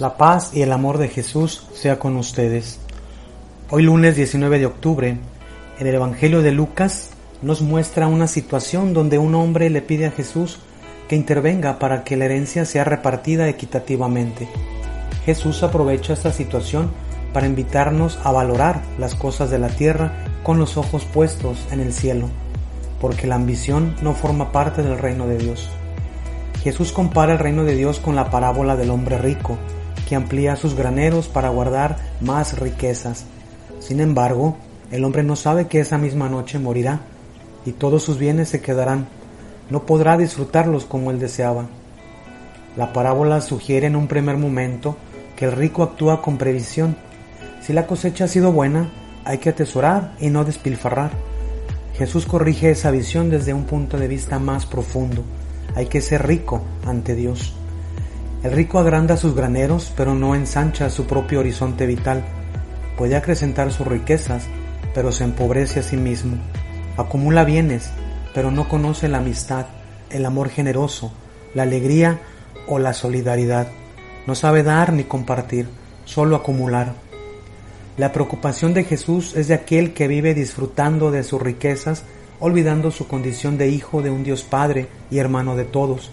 La paz y el amor de Jesús sea con ustedes. Hoy lunes 19 de octubre, en el Evangelio de Lucas nos muestra una situación donde un hombre le pide a Jesús que intervenga para que la herencia sea repartida equitativamente. Jesús aprovecha esta situación para invitarnos a valorar las cosas de la tierra con los ojos puestos en el cielo, porque la ambición no forma parte del reino de Dios. Jesús compara el reino de Dios con la parábola del hombre rico, que amplía sus graneros para guardar más riquezas. Sin embargo, el hombre no sabe que esa misma noche morirá y todos sus bienes se quedarán. No podrá disfrutarlos como él deseaba. La parábola sugiere en un primer momento que el rico actúa con previsión. Si la cosecha ha sido buena, hay que atesorar y no despilfarrar. Jesús corrige esa visión desde un punto de vista más profundo. Hay que ser rico ante Dios. El rico agranda sus graneros, pero no ensancha su propio horizonte vital. Puede acrecentar sus riquezas, pero se empobrece a sí mismo. Acumula bienes, pero no conoce la amistad, el amor generoso, la alegría o la solidaridad. No sabe dar ni compartir, solo acumular. La preocupación de Jesús es de aquel que vive disfrutando de sus riquezas, olvidando su condición de hijo de un Dios Padre y hermano de todos.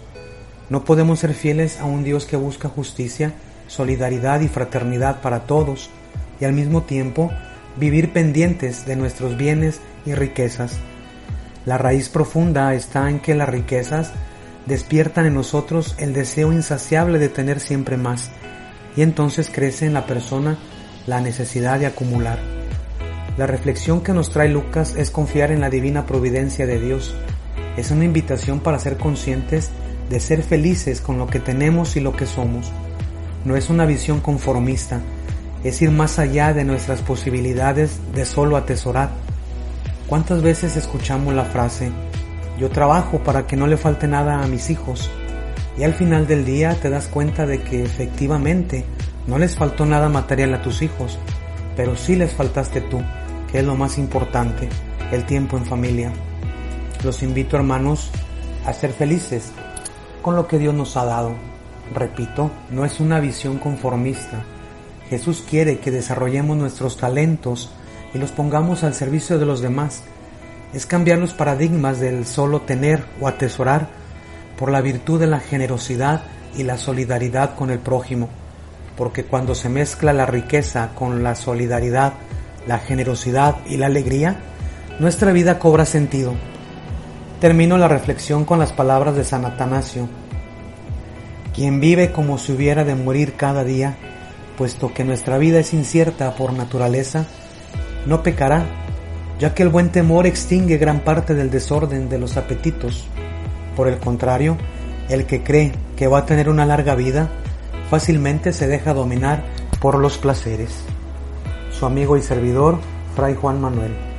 No podemos ser fieles a un Dios que busca justicia, solidaridad y fraternidad para todos y al mismo tiempo vivir pendientes de nuestros bienes y riquezas. La raíz profunda está en que las riquezas despiertan en nosotros el deseo insaciable de tener siempre más y entonces crece en la persona la necesidad de acumular. La reflexión que nos trae Lucas es confiar en la divina providencia de Dios. Es una invitación para ser conscientes de ser felices con lo que tenemos y lo que somos. No es una visión conformista, es ir más allá de nuestras posibilidades de solo atesorar. ¿Cuántas veces escuchamos la frase, yo trabajo para que no le falte nada a mis hijos? Y al final del día te das cuenta de que efectivamente no les faltó nada material a tus hijos, pero sí les faltaste tú, que es lo más importante, el tiempo en familia. Los invito hermanos a ser felices con lo que Dios nos ha dado. Repito, no es una visión conformista. Jesús quiere que desarrollemos nuestros talentos y los pongamos al servicio de los demás. Es cambiar los paradigmas del solo tener o atesorar por la virtud de la generosidad y la solidaridad con el prójimo, porque cuando se mezcla la riqueza con la solidaridad, la generosidad y la alegría, nuestra vida cobra sentido Termino la reflexión con las palabras de San Atanasio. Quien vive como si hubiera de morir cada día, puesto que nuestra vida es incierta por naturaleza, no pecará, ya que el buen temor extingue gran parte del desorden de los apetitos. Por el contrario, el que cree que va a tener una larga vida, fácilmente se deja dominar por los placeres. Su amigo y servidor, Fray Juan Manuel.